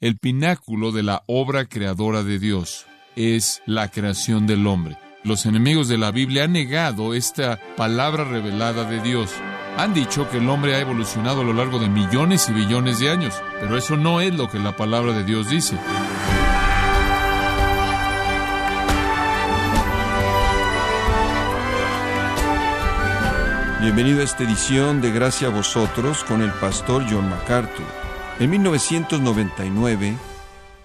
el pináculo de la obra creadora de Dios. Es la creación del hombre. Los enemigos de la Biblia han negado esta palabra revelada de Dios. Han dicho que el hombre ha evolucionado a lo largo de millones y billones de años, pero eso no es lo que la palabra de Dios dice. Bienvenido a esta edición de Gracia a vosotros con el pastor John MacArthur. En 1999,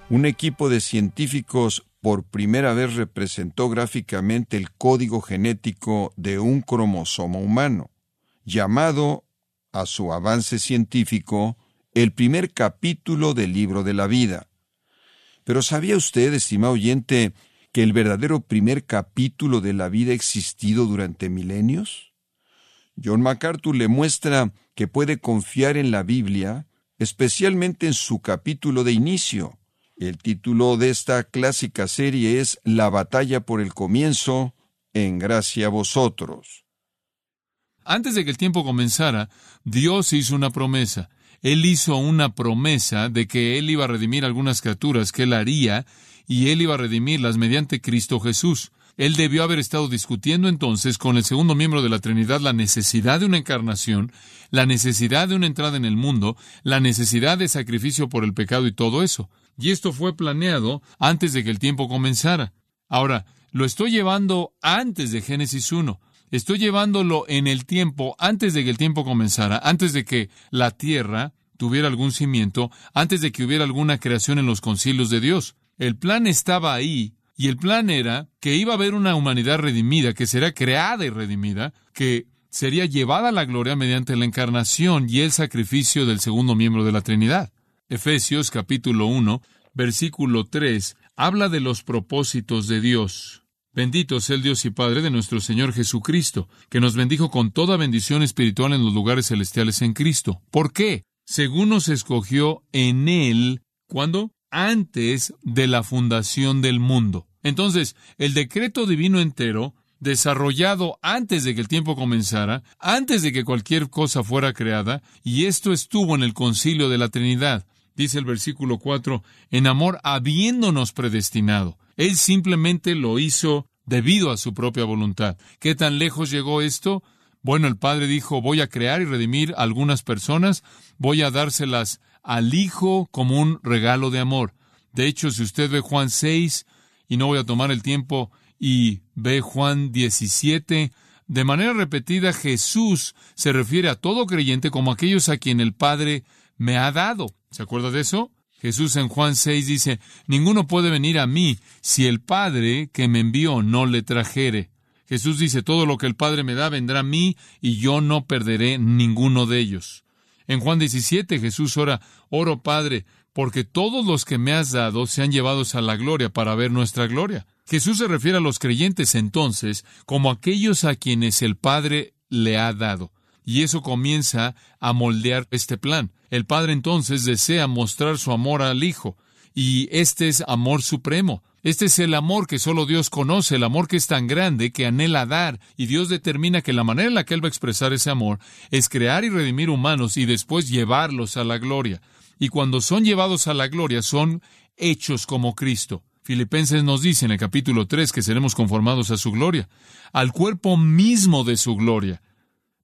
un equipo de científicos por primera vez representó gráficamente el código genético de un cromosoma humano, llamado, a su avance científico, el primer capítulo del libro de la vida. Pero ¿sabía usted, estimado oyente, que el verdadero primer capítulo de la vida ha existido durante milenios? John MacArthur le muestra que puede confiar en la Biblia, especialmente en su capítulo de inicio. El título de esta clásica serie es La batalla por el comienzo, en gracia a vosotros. Antes de que el tiempo comenzara, Dios hizo una promesa. Él hizo una promesa de que Él iba a redimir algunas criaturas que Él haría y Él iba a redimirlas mediante Cristo Jesús. Él debió haber estado discutiendo entonces con el segundo miembro de la Trinidad la necesidad de una encarnación, la necesidad de una entrada en el mundo, la necesidad de sacrificio por el pecado y todo eso. Y esto fue planeado antes de que el tiempo comenzara. Ahora, lo estoy llevando antes de Génesis 1. Estoy llevándolo en el tiempo antes de que el tiempo comenzara, antes de que la tierra tuviera algún cimiento, antes de que hubiera alguna creación en los concilios de Dios. El plan estaba ahí y el plan era que iba a haber una humanidad redimida, que será creada y redimida, que sería llevada a la gloria mediante la encarnación y el sacrificio del segundo miembro de la Trinidad. Efesios capítulo 1, versículo 3, habla de los propósitos de Dios. Bendito sea el Dios y Padre de nuestro Señor Jesucristo, que nos bendijo con toda bendición espiritual en los lugares celestiales en Cristo. ¿Por qué? Según nos escogió en Él, ¿cuándo? antes de la fundación del mundo. Entonces, el decreto divino entero, desarrollado antes de que el tiempo comenzara, antes de que cualquier cosa fuera creada, y esto estuvo en el concilio de la Trinidad. Dice el versículo 4, en amor habiéndonos predestinado. Él simplemente lo hizo debido a su propia voluntad. ¿Qué tan lejos llegó esto? Bueno, el Padre dijo, voy a crear y redimir algunas personas, voy a dárselas al Hijo como un regalo de amor. De hecho, si usted ve Juan 6, y no voy a tomar el tiempo, y ve Juan 17, de manera repetida Jesús se refiere a todo creyente como aquellos a quien el Padre me ha dado. ¿Se acuerda de eso? Jesús en Juan 6 dice, Ninguno puede venir a mí si el Padre que me envió no le trajere. Jesús dice, Todo lo que el Padre me da vendrá a mí y yo no perderé ninguno de ellos. En Juan 17 Jesús ora, oro Padre, porque todos los que me has dado se han llevados a la gloria para ver nuestra gloria. Jesús se refiere a los creyentes entonces como aquellos a quienes el Padre le ha dado. Y eso comienza a moldear este plan. El Padre entonces desea mostrar su amor al Hijo, y este es amor supremo. Este es el amor que solo Dios conoce, el amor que es tan grande que anhela dar, y Dios determina que la manera en la que Él va a expresar ese amor es crear y redimir humanos y después llevarlos a la gloria. Y cuando son llevados a la gloria son hechos como Cristo. Filipenses nos dice en el capítulo 3 que seremos conformados a su gloria, al cuerpo mismo de su gloria.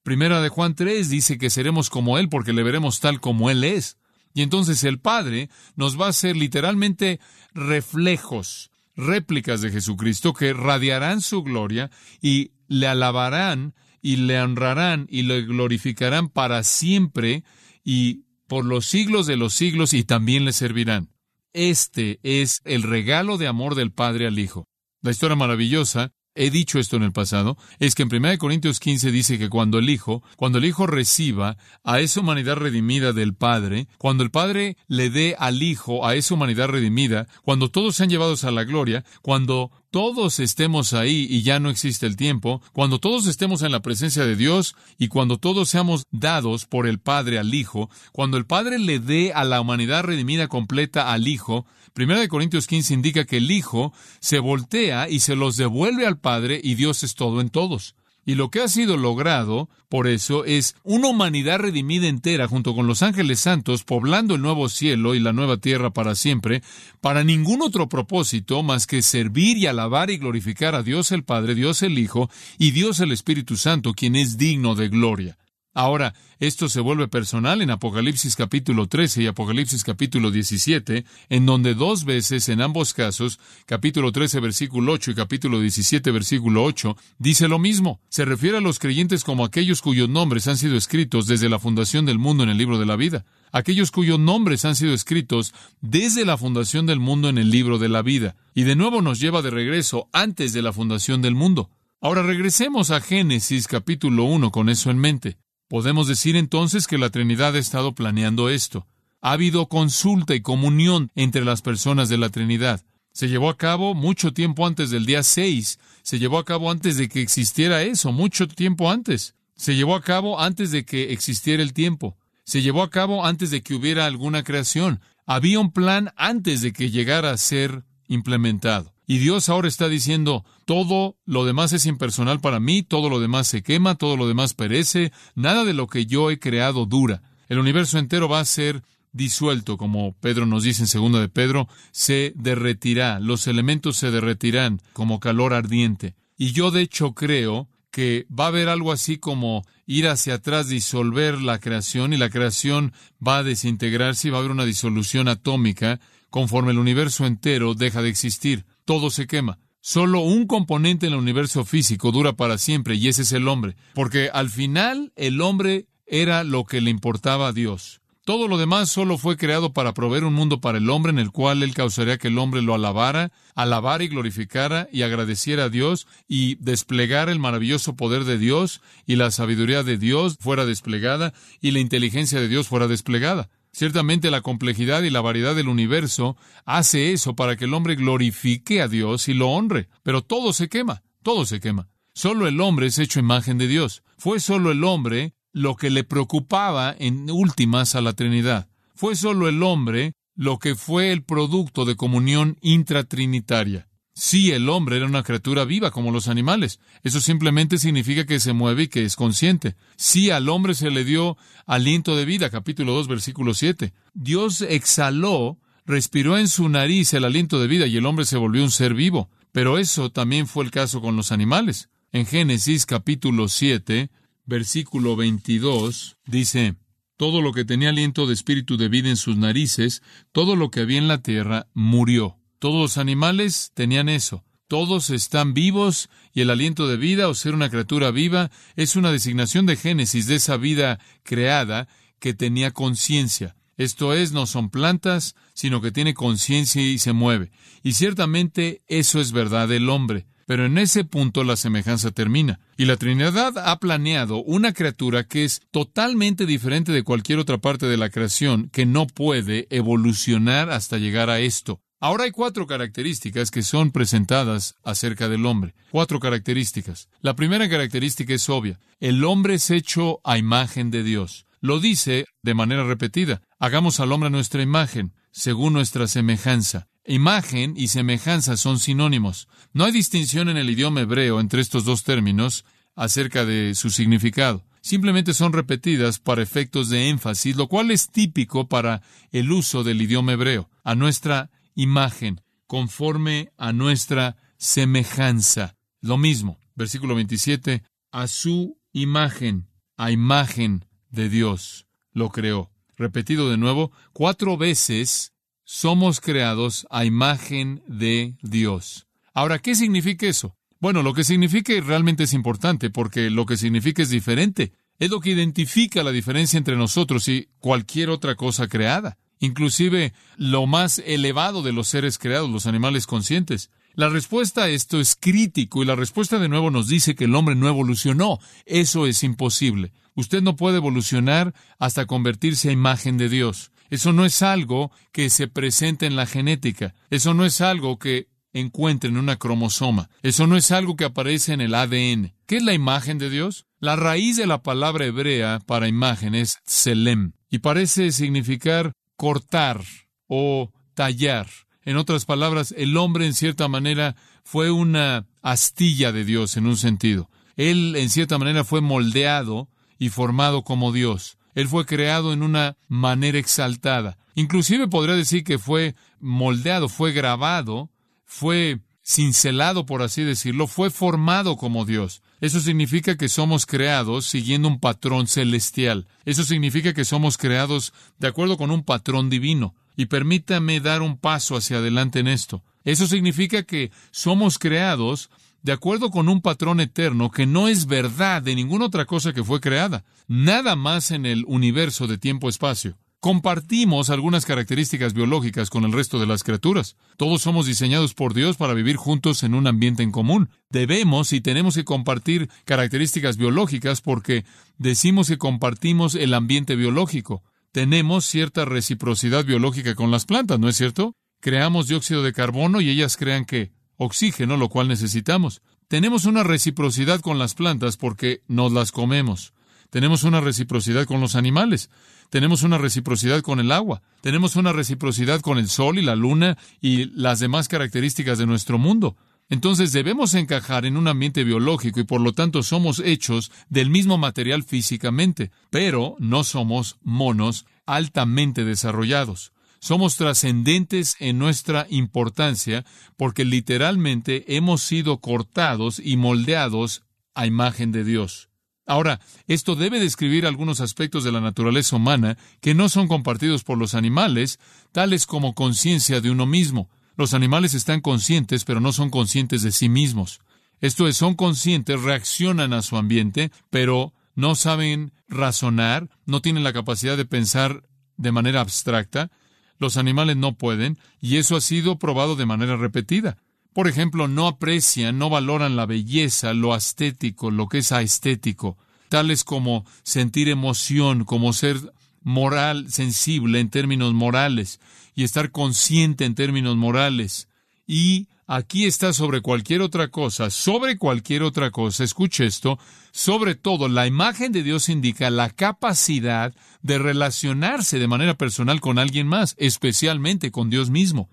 Primera de Juan 3 dice que seremos como Él porque le veremos tal como Él es. Y entonces el Padre nos va a hacer literalmente reflejos réplicas de Jesucristo que radiarán su gloria y le alabarán y le honrarán y le glorificarán para siempre y por los siglos de los siglos y también le servirán. Este es el regalo de amor del Padre al Hijo. La historia maravillosa he dicho esto en el pasado, es que en 1 Corintios 15 dice que cuando el Hijo, cuando el Hijo reciba a esa humanidad redimida del Padre, cuando el Padre le dé al Hijo a esa humanidad redimida, cuando todos sean llevados a la gloria, cuando todos estemos ahí y ya no existe el tiempo, cuando todos estemos en la presencia de Dios y cuando todos seamos dados por el Padre al Hijo, cuando el Padre le dé a la humanidad redimida completa al Hijo, Primera de Corintios 15 indica que el Hijo se voltea y se los devuelve al Padre y Dios es todo en todos. Y lo que ha sido logrado, por eso, es una humanidad redimida entera junto con los ángeles santos, poblando el nuevo cielo y la nueva tierra para siempre, para ningún otro propósito más que servir y alabar y glorificar a Dios el Padre, Dios el Hijo y Dios el Espíritu Santo, quien es digno de gloria. Ahora, esto se vuelve personal en Apocalipsis capítulo 13 y Apocalipsis capítulo 17, en donde dos veces en ambos casos, capítulo 13 versículo 8 y capítulo 17 versículo 8, dice lo mismo. Se refiere a los creyentes como aquellos cuyos nombres han sido escritos desde la fundación del mundo en el libro de la vida. Aquellos cuyos nombres han sido escritos desde la fundación del mundo en el libro de la vida. Y de nuevo nos lleva de regreso antes de la fundación del mundo. Ahora regresemos a Génesis capítulo 1 con eso en mente. Podemos decir entonces que la Trinidad ha estado planeando esto. Ha habido consulta y comunión entre las personas de la Trinidad. Se llevó a cabo mucho tiempo antes del día 6. Se llevó a cabo antes de que existiera eso, mucho tiempo antes. Se llevó a cabo antes de que existiera el tiempo. Se llevó a cabo antes de que hubiera alguna creación. Había un plan antes de que llegara a ser implementado. Y Dios ahora está diciendo, todo lo demás es impersonal para mí, todo lo demás se quema, todo lo demás perece, nada de lo que yo he creado dura. El universo entero va a ser disuelto, como Pedro nos dice en segunda de Pedro, se derretirá, los elementos se derretirán como calor ardiente. Y yo de hecho creo que va a haber algo así como ir hacia atrás, disolver la creación y la creación va a desintegrarse y va a haber una disolución atómica conforme el universo entero deja de existir todo se quema. Solo un componente en el universo físico dura para siempre y ese es el hombre, porque al final el hombre era lo que le importaba a Dios. Todo lo demás solo fue creado para proveer un mundo para el hombre en el cual él causaría que el hombre lo alabara, alabara y glorificara y agradeciera a Dios y desplegara el maravilloso poder de Dios y la sabiduría de Dios fuera desplegada y la inteligencia de Dios fuera desplegada. Ciertamente la complejidad y la variedad del universo hace eso para que el hombre glorifique a Dios y lo honre, pero todo se quema, todo se quema. Solo el hombre es hecho imagen de Dios. Fue solo el hombre lo que le preocupaba en últimas a la Trinidad. Fue solo el hombre lo que fue el producto de comunión intratrinitaria. Sí, el hombre era una criatura viva como los animales. Eso simplemente significa que se mueve y que es consciente. Sí, al hombre se le dio aliento de vida, capítulo 2, versículo 7. Dios exhaló, respiró en su nariz el aliento de vida y el hombre se volvió un ser vivo. Pero eso también fue el caso con los animales. En Génesis capítulo 7, versículo 22, dice, Todo lo que tenía aliento de espíritu de vida en sus narices, todo lo que había en la tierra, murió. Todos los animales tenían eso. Todos están vivos y el aliento de vida o ser una criatura viva es una designación de Génesis de esa vida creada que tenía conciencia. Esto es, no son plantas, sino que tiene conciencia y se mueve. Y ciertamente eso es verdad del hombre. Pero en ese punto la semejanza termina. Y la Trinidad ha planeado una criatura que es totalmente diferente de cualquier otra parte de la creación, que no puede evolucionar hasta llegar a esto. Ahora hay cuatro características que son presentadas acerca del hombre. Cuatro características. La primera característica es obvia. El hombre es hecho a imagen de Dios. Lo dice de manera repetida. Hagamos al hombre nuestra imagen, según nuestra semejanza. Imagen y semejanza son sinónimos. No hay distinción en el idioma hebreo entre estos dos términos acerca de su significado. Simplemente son repetidas para efectos de énfasis, lo cual es típico para el uso del idioma hebreo. A nuestra imagen, conforme a nuestra semejanza. Lo mismo, versículo 27, a su imagen, a imagen de Dios, lo creó. Repetido de nuevo, cuatro veces somos creados a imagen de Dios. Ahora, ¿qué significa eso? Bueno, lo que significa realmente es importante porque lo que significa es diferente. Es lo que identifica la diferencia entre nosotros y cualquier otra cosa creada inclusive lo más elevado de los seres creados, los animales conscientes. La respuesta a esto es crítico y la respuesta de nuevo nos dice que el hombre no evolucionó. Eso es imposible. Usted no puede evolucionar hasta convertirse a imagen de Dios. Eso no es algo que se presenta en la genética. Eso no es algo que encuentre en una cromosoma. Eso no es algo que aparece en el ADN. ¿Qué es la imagen de Dios? La raíz de la palabra hebrea para imagen es selem y parece significar cortar o tallar. En otras palabras, el hombre en cierta manera fue una astilla de Dios en un sentido. Él, en cierta manera, fue moldeado y formado como Dios. Él fue creado en una manera exaltada. Inclusive podría decir que fue moldeado, fue grabado, fue cincelado, por así decirlo, fue formado como Dios. Eso significa que somos creados siguiendo un patrón celestial. Eso significa que somos creados de acuerdo con un patrón divino. Y permítame dar un paso hacia adelante en esto. Eso significa que somos creados de acuerdo con un patrón eterno que no es verdad de ninguna otra cosa que fue creada, nada más en el universo de tiempo-espacio. Compartimos algunas características biológicas con el resto de las criaturas. Todos somos diseñados por Dios para vivir juntos en un ambiente en común. Debemos y tenemos que compartir características biológicas porque decimos que compartimos el ambiente biológico. Tenemos cierta reciprocidad biológica con las plantas, ¿no es cierto? Creamos dióxido de carbono y ellas crean que oxígeno, lo cual necesitamos. Tenemos una reciprocidad con las plantas porque nos las comemos. Tenemos una reciprocidad con los animales. Tenemos una reciprocidad con el agua. Tenemos una reciprocidad con el sol y la luna y las demás características de nuestro mundo. Entonces debemos encajar en un ambiente biológico y por lo tanto somos hechos del mismo material físicamente, pero no somos monos altamente desarrollados. Somos trascendentes en nuestra importancia porque literalmente hemos sido cortados y moldeados a imagen de Dios. Ahora, esto debe describir algunos aspectos de la naturaleza humana que no son compartidos por los animales, tales como conciencia de uno mismo. Los animales están conscientes, pero no son conscientes de sí mismos. Esto es, son conscientes, reaccionan a su ambiente, pero no saben razonar, no tienen la capacidad de pensar de manera abstracta, los animales no pueden, y eso ha sido probado de manera repetida. Por ejemplo, no aprecian, no valoran la belleza, lo estético, lo que es aestético, tales como sentir emoción, como ser moral, sensible en términos morales, y estar consciente en términos morales, y aquí está sobre cualquier otra cosa, sobre cualquier otra cosa, escuche esto, sobre todo la imagen de Dios indica la capacidad de relacionarse de manera personal con alguien más, especialmente con Dios mismo.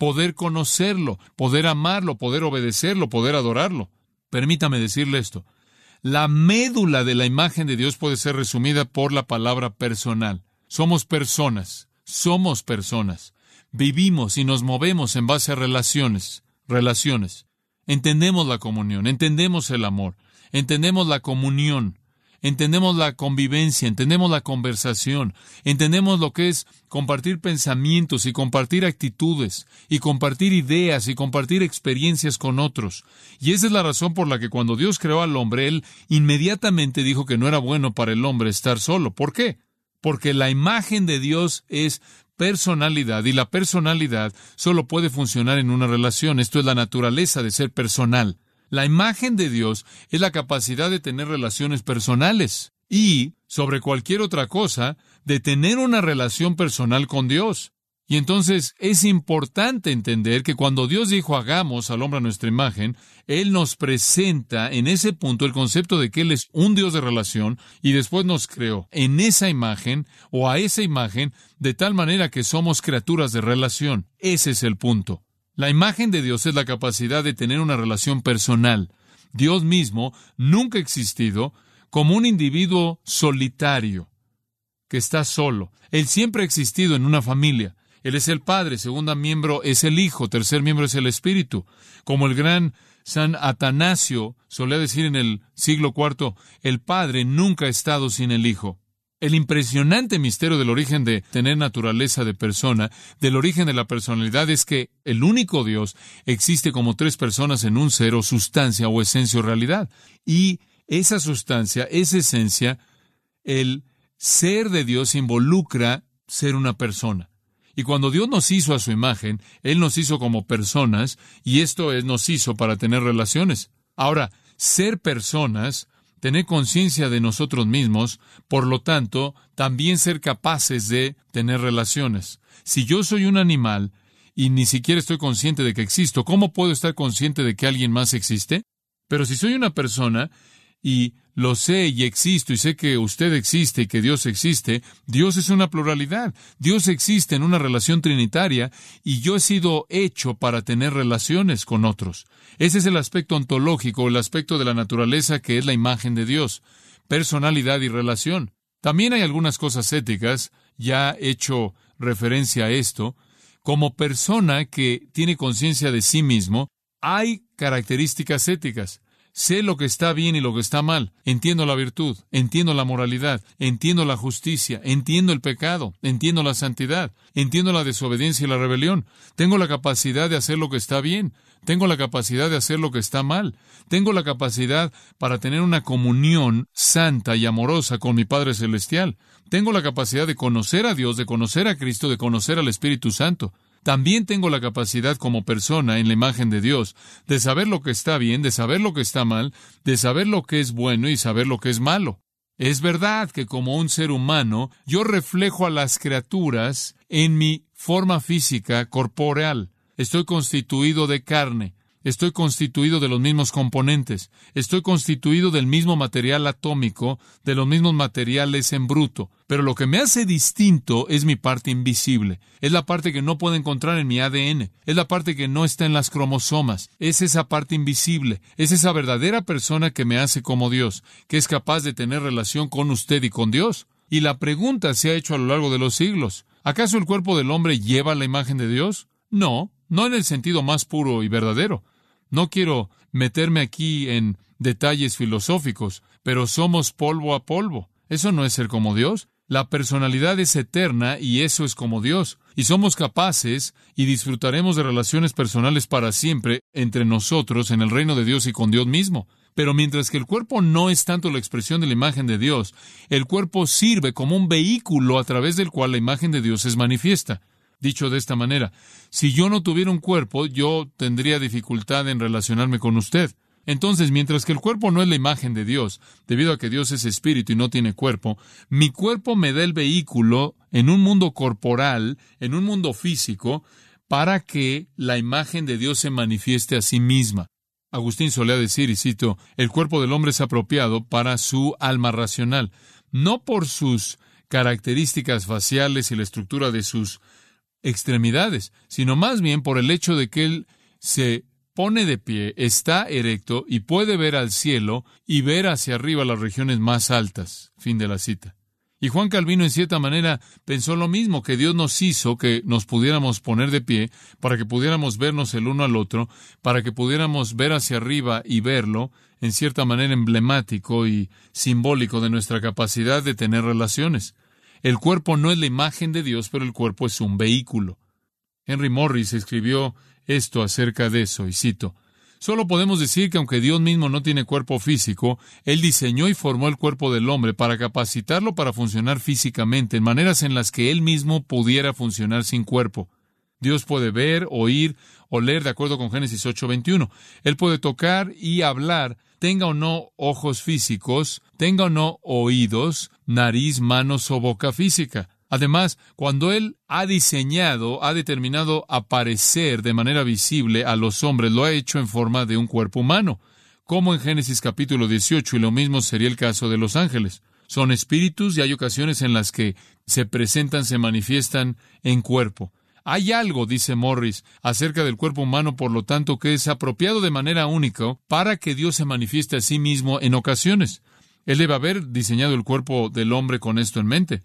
Poder conocerlo, poder amarlo, poder obedecerlo, poder adorarlo. Permítame decirle esto. La médula de la imagen de Dios puede ser resumida por la palabra personal. Somos personas, somos personas. Vivimos y nos movemos en base a relaciones, relaciones. Entendemos la comunión, entendemos el amor, entendemos la comunión, entendemos la convivencia, entendemos la conversación, entendemos lo que es compartir pensamientos y compartir actitudes y compartir ideas y compartir experiencias con otros. Y esa es la razón por la que cuando Dios creó al hombre, Él inmediatamente dijo que no era bueno para el hombre estar solo. ¿Por qué? Porque la imagen de Dios es personalidad y la personalidad solo puede funcionar en una relación. Esto es la naturaleza de ser personal. La imagen de Dios es la capacidad de tener relaciones personales y, sobre cualquier otra cosa, de tener una relación personal con Dios. Y entonces es importante entender que cuando Dios dijo hagamos al hombre a nuestra imagen, Él nos presenta en ese punto el concepto de que Él es un Dios de relación y después nos creó en esa imagen o a esa imagen de tal manera que somos criaturas de relación. Ese es el punto. La imagen de Dios es la capacidad de tener una relación personal. Dios mismo nunca ha existido como un individuo solitario que está solo. Él siempre ha existido en una familia. Él es el Padre, segunda miembro es el Hijo, tercer miembro es el Espíritu. Como el gran San Atanasio solía decir en el siglo IV, el Padre nunca ha estado sin el Hijo. El impresionante misterio del origen de tener naturaleza de persona, del origen de la personalidad, es que el único Dios existe como tres personas en un ser o sustancia o esencia o realidad. Y esa sustancia, esa esencia, el ser de Dios involucra ser una persona. Y cuando Dios nos hizo a su imagen, Él nos hizo como personas, y esto es, nos hizo para tener relaciones. Ahora, ser personas, tener conciencia de nosotros mismos, por lo tanto, también ser capaces de tener relaciones. Si yo soy un animal y ni siquiera estoy consciente de que existo, ¿cómo puedo estar consciente de que alguien más existe? Pero si soy una persona y lo sé y existo y sé que usted existe y que Dios existe, Dios es una pluralidad. Dios existe en una relación trinitaria y yo he sido hecho para tener relaciones con otros. Ese es el aspecto ontológico, el aspecto de la naturaleza que es la imagen de Dios, personalidad y relación. También hay algunas cosas éticas, ya he hecho referencia a esto. Como persona que tiene conciencia de sí mismo, hay características éticas. Sé lo que está bien y lo que está mal. Entiendo la virtud, entiendo la moralidad, entiendo la justicia, entiendo el pecado, entiendo la santidad, entiendo la desobediencia y la rebelión. Tengo la capacidad de hacer lo que está bien, tengo la capacidad de hacer lo que está mal, tengo la capacidad para tener una comunión santa y amorosa con mi Padre Celestial, tengo la capacidad de conocer a Dios, de conocer a Cristo, de conocer al Espíritu Santo. También tengo la capacidad como persona en la imagen de Dios de saber lo que está bien, de saber lo que está mal, de saber lo que es bueno y saber lo que es malo. Es verdad que como un ser humano yo reflejo a las criaturas en mi forma física corporeal. Estoy constituido de carne, Estoy constituido de los mismos componentes. Estoy constituido del mismo material atómico, de los mismos materiales en bruto. Pero lo que me hace distinto es mi parte invisible. Es la parte que no puedo encontrar en mi ADN. Es la parte que no está en las cromosomas. Es esa parte invisible. Es esa verdadera persona que me hace como Dios, que es capaz de tener relación con usted y con Dios. Y la pregunta se ha hecho a lo largo de los siglos. ¿Acaso el cuerpo del hombre lleva la imagen de Dios? No, no en el sentido más puro y verdadero. No quiero meterme aquí en detalles filosóficos, pero somos polvo a polvo. Eso no es ser como Dios. La personalidad es eterna y eso es como Dios. Y somos capaces y disfrutaremos de relaciones personales para siempre entre nosotros en el reino de Dios y con Dios mismo. Pero mientras que el cuerpo no es tanto la expresión de la imagen de Dios, el cuerpo sirve como un vehículo a través del cual la imagen de Dios es manifiesta. Dicho de esta manera, si yo no tuviera un cuerpo, yo tendría dificultad en relacionarme con usted. Entonces, mientras que el cuerpo no es la imagen de Dios, debido a que Dios es espíritu y no tiene cuerpo, mi cuerpo me da el vehículo en un mundo corporal, en un mundo físico, para que la imagen de Dios se manifieste a sí misma. Agustín solía decir, y cito, el cuerpo del hombre es apropiado para su alma racional, no por sus características faciales y la estructura de sus extremidades, sino más bien por el hecho de que Él se pone de pie, está erecto y puede ver al cielo y ver hacia arriba las regiones más altas. Fin de la cita. Y Juan Calvino en cierta manera pensó lo mismo, que Dios nos hizo que nos pudiéramos poner de pie para que pudiéramos vernos el uno al otro, para que pudiéramos ver hacia arriba y verlo, en cierta manera emblemático y simbólico de nuestra capacidad de tener relaciones. El cuerpo no es la imagen de Dios, pero el cuerpo es un vehículo. Henry Morris escribió esto acerca de eso, y cito, Solo podemos decir que aunque Dios mismo no tiene cuerpo físico, Él diseñó y formó el cuerpo del hombre para capacitarlo para funcionar físicamente en maneras en las que Él mismo pudiera funcionar sin cuerpo. Dios puede ver, oír, oler, de acuerdo con Génesis 8:21. Él puede tocar y hablar, tenga o no ojos físicos, tenga o no oídos, nariz, manos o boca física. Además, cuando Él ha diseñado, ha determinado aparecer de manera visible a los hombres, lo ha hecho en forma de un cuerpo humano, como en Génesis capítulo 18, y lo mismo sería el caso de los ángeles. Son espíritus y hay ocasiones en las que se presentan, se manifiestan en cuerpo. Hay algo, dice Morris, acerca del cuerpo humano, por lo tanto, que es apropiado de manera única para que Dios se manifieste a sí mismo en ocasiones. Él debe haber diseñado el cuerpo del hombre con esto en mente.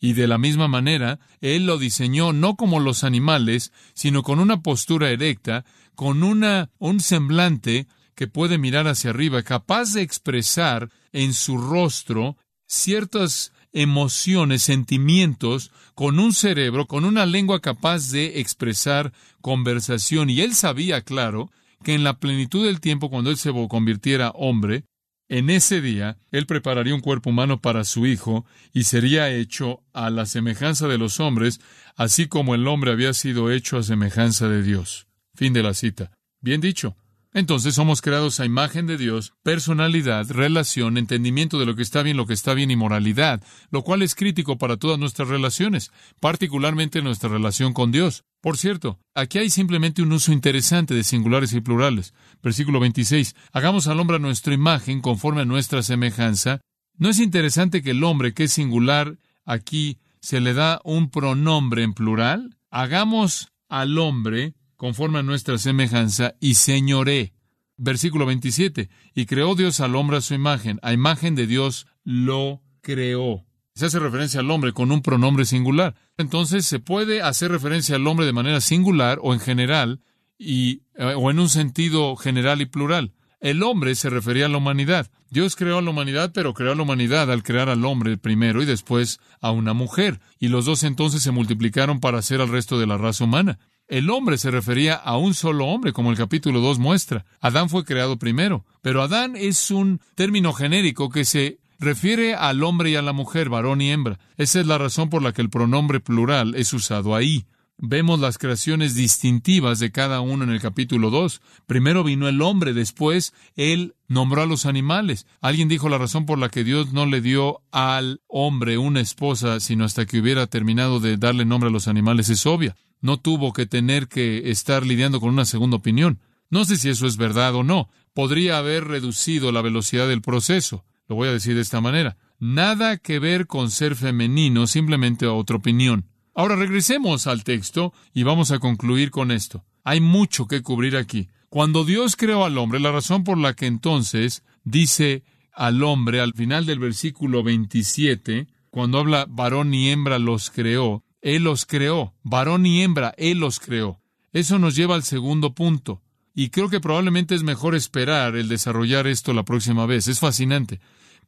Y de la misma manera, Él lo diseñó no como los animales, sino con una postura erecta, con una, un semblante que puede mirar hacia arriba, capaz de expresar en su rostro ciertas emociones, sentimientos, con un cerebro, con una lengua capaz de expresar conversación. Y él sabía, claro, que en la plenitud del tiempo, cuando él se convirtiera hombre, en ese día, él prepararía un cuerpo humano para su hijo y sería hecho a la semejanza de los hombres, así como el hombre había sido hecho a semejanza de Dios. Fin de la cita. Bien dicho. Entonces somos creados a imagen de Dios, personalidad, relación, entendimiento de lo que está bien, lo que está bien y moralidad, lo cual es crítico para todas nuestras relaciones, particularmente nuestra relación con Dios. Por cierto, aquí hay simplemente un uso interesante de singulares y plurales. Versículo 26. Hagamos al hombre a nuestra imagen conforme a nuestra semejanza. ¿No es interesante que el hombre que es singular aquí se le da un pronombre en plural? Hagamos al hombre conforme a nuestra semejanza, y señoré. Versículo 27. Y creó Dios al hombre a su imagen. A imagen de Dios lo creó. Se hace referencia al hombre con un pronombre singular. Entonces se puede hacer referencia al hombre de manera singular o en general y, eh, o en un sentido general y plural. El hombre se refería a la humanidad. Dios creó a la humanidad, pero creó a la humanidad al crear al hombre primero y después a una mujer. Y los dos entonces se multiplicaron para hacer al resto de la raza humana. El hombre se refería a un solo hombre, como el capítulo 2 muestra. Adán fue creado primero, pero Adán es un término genérico que se refiere al hombre y a la mujer, varón y hembra. Esa es la razón por la que el pronombre plural es usado ahí. Vemos las creaciones distintivas de cada uno en el capítulo 2. Primero vino el hombre, después él nombró a los animales. Alguien dijo la razón por la que Dios no le dio al hombre una esposa, sino hasta que hubiera terminado de darle nombre a los animales, es obvia no tuvo que tener que estar lidiando con una segunda opinión. No sé si eso es verdad o no. Podría haber reducido la velocidad del proceso. Lo voy a decir de esta manera. Nada que ver con ser femenino, simplemente otra opinión. Ahora regresemos al texto y vamos a concluir con esto. Hay mucho que cubrir aquí. Cuando Dios creó al hombre, la razón por la que entonces dice al hombre al final del versículo 27, cuando habla varón y hembra los creó, él los creó, varón y hembra, Él los creó. Eso nos lleva al segundo punto. Y creo que probablemente es mejor esperar el desarrollar esto la próxima vez. Es fascinante.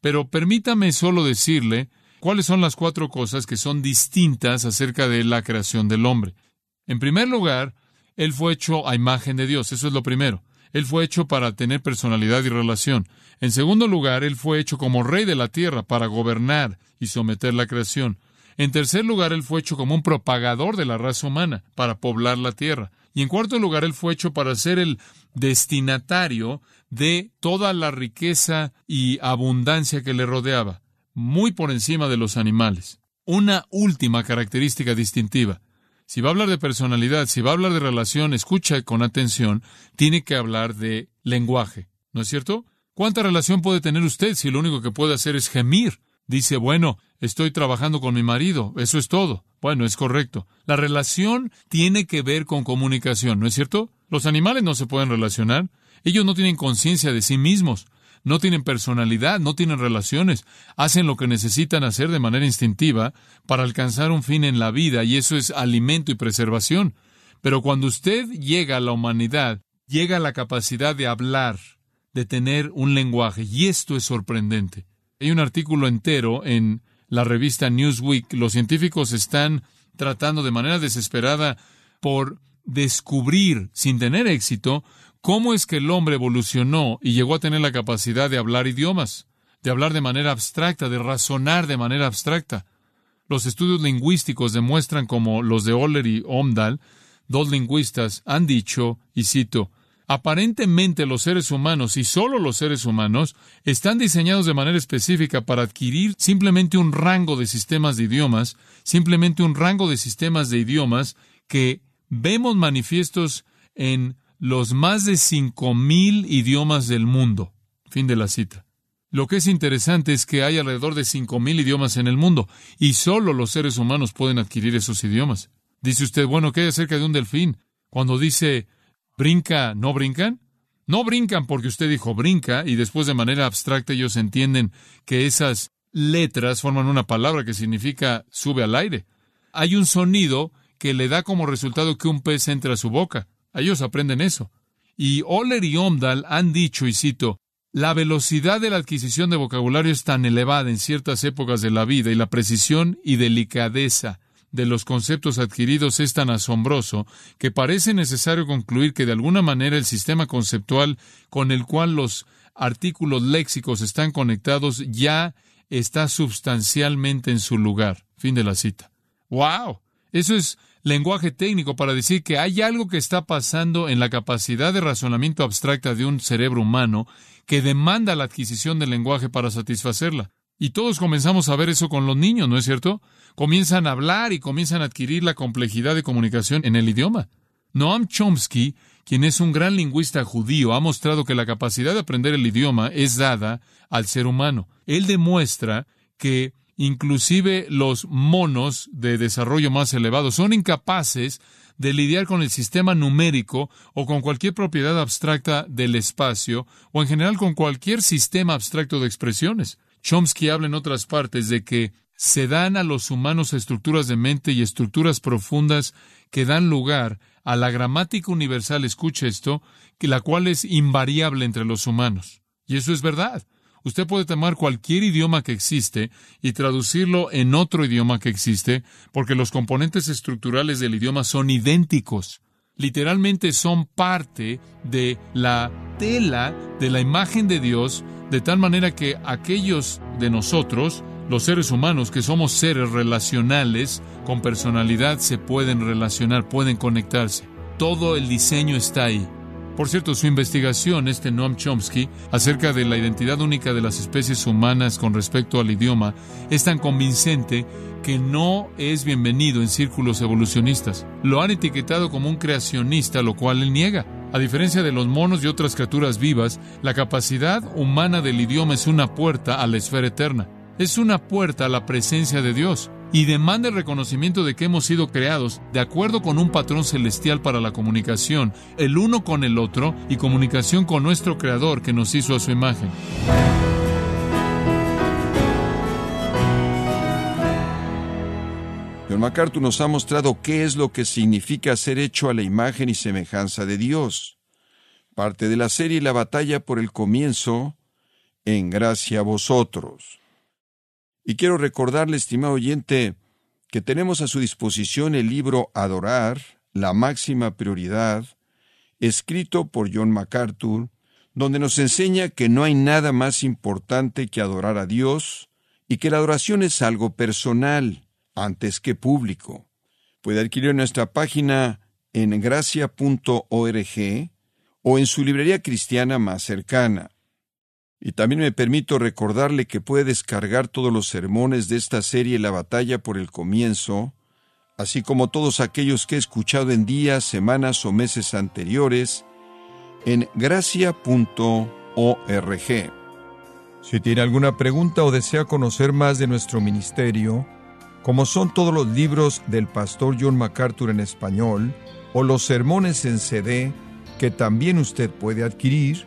Pero permítame solo decirle cuáles son las cuatro cosas que son distintas acerca de la creación del hombre. En primer lugar, Él fue hecho a imagen de Dios. Eso es lo primero. Él fue hecho para tener personalidad y relación. En segundo lugar, Él fue hecho como rey de la tierra para gobernar y someter la creación. En tercer lugar, Él fue hecho como un propagador de la raza humana para poblar la tierra. Y en cuarto lugar, Él fue hecho para ser el destinatario de toda la riqueza y abundancia que le rodeaba, muy por encima de los animales. Una última característica distintiva. Si va a hablar de personalidad, si va a hablar de relación, escucha con atención, tiene que hablar de lenguaje. ¿No es cierto? ¿Cuánta relación puede tener usted si lo único que puede hacer es gemir? Dice, bueno, estoy trabajando con mi marido, eso es todo. Bueno, es correcto. La relación tiene que ver con comunicación, ¿no es cierto? Los animales no se pueden relacionar. Ellos no tienen conciencia de sí mismos, no tienen personalidad, no tienen relaciones, hacen lo que necesitan hacer de manera instintiva para alcanzar un fin en la vida y eso es alimento y preservación. Pero cuando usted llega a la humanidad, llega a la capacidad de hablar, de tener un lenguaje, y esto es sorprendente. Hay un artículo entero en la revista Newsweek. Los científicos están tratando de manera desesperada por descubrir, sin tener éxito, cómo es que el hombre evolucionó y llegó a tener la capacidad de hablar idiomas, de hablar de manera abstracta, de razonar de manera abstracta. Los estudios lingüísticos demuestran como los de Oller y Omdahl, dos lingüistas, han dicho, y cito, Aparentemente los seres humanos, y solo los seres humanos, están diseñados de manera específica para adquirir simplemente un rango de sistemas de idiomas, simplemente un rango de sistemas de idiomas que vemos manifiestos en los más de cinco mil idiomas del mundo. Fin de la cita. Lo que es interesante es que hay alrededor de cinco mil idiomas en el mundo, y solo los seres humanos pueden adquirir esos idiomas. Dice usted, bueno, ¿qué hay acerca de un delfín? Cuando dice ¿Brinca, no brincan? No brincan porque usted dijo brinca y después de manera abstracta ellos entienden que esas letras forman una palabra que significa sube al aire. Hay un sonido que le da como resultado que un pez entre a su boca. Ellos aprenden eso. Y Oller y Omdal han dicho, y cito, la velocidad de la adquisición de vocabulario es tan elevada en ciertas épocas de la vida y la precisión y delicadeza de los conceptos adquiridos es tan asombroso que parece necesario concluir que de alguna manera el sistema conceptual con el cual los artículos léxicos están conectados ya está sustancialmente en su lugar. Fin de la cita. ¡Wow! Eso es lenguaje técnico para decir que hay algo que está pasando en la capacidad de razonamiento abstracta de un cerebro humano que demanda la adquisición del lenguaje para satisfacerla. Y todos comenzamos a ver eso con los niños, ¿no es cierto? Comienzan a hablar y comienzan a adquirir la complejidad de comunicación en el idioma. Noam Chomsky, quien es un gran lingüista judío, ha mostrado que la capacidad de aprender el idioma es dada al ser humano. Él demuestra que inclusive los monos de desarrollo más elevado son incapaces de lidiar con el sistema numérico o con cualquier propiedad abstracta del espacio o en general con cualquier sistema abstracto de expresiones. Chomsky habla en otras partes de que se dan a los humanos estructuras de mente y estructuras profundas que dan lugar a la gramática universal, escuche esto, que la cual es invariable entre los humanos. Y eso es verdad. Usted puede tomar cualquier idioma que existe y traducirlo en otro idioma que existe, porque los componentes estructurales del idioma son idénticos. Literalmente son parte de la tela de la imagen de Dios, de tal manera que aquellos de nosotros los seres humanos, que somos seres relacionales, con personalidad, se pueden relacionar, pueden conectarse. Todo el diseño está ahí. Por cierto, su investigación, este Noam Chomsky, acerca de la identidad única de las especies humanas con respecto al idioma, es tan convincente que no es bienvenido en círculos evolucionistas. Lo han etiquetado como un creacionista, lo cual él niega. A diferencia de los monos y otras criaturas vivas, la capacidad humana del idioma es una puerta a la esfera eterna es una puerta a la presencia de Dios y demanda el reconocimiento de que hemos sido creados de acuerdo con un patrón celestial para la comunicación, el uno con el otro y comunicación con nuestro Creador que nos hizo a su imagen. John MacArthur nos ha mostrado qué es lo que significa ser hecho a la imagen y semejanza de Dios. Parte de la serie La batalla por el comienzo, en gracia a vosotros. Y quiero recordarle, estimado oyente, que tenemos a su disposición el libro Adorar, la máxima prioridad, escrito por John MacArthur, donde nos enseña que no hay nada más importante que adorar a Dios y que la adoración es algo personal antes que público. Puede adquirir nuestra página en gracia.org o en su librería cristiana más cercana. Y también me permito recordarle que puede descargar todos los sermones de esta serie La batalla por el comienzo, así como todos aquellos que he escuchado en días, semanas o meses anteriores, en gracia.org. Si tiene alguna pregunta o desea conocer más de nuestro ministerio, como son todos los libros del pastor John MacArthur en español, o los sermones en CD que también usted puede adquirir,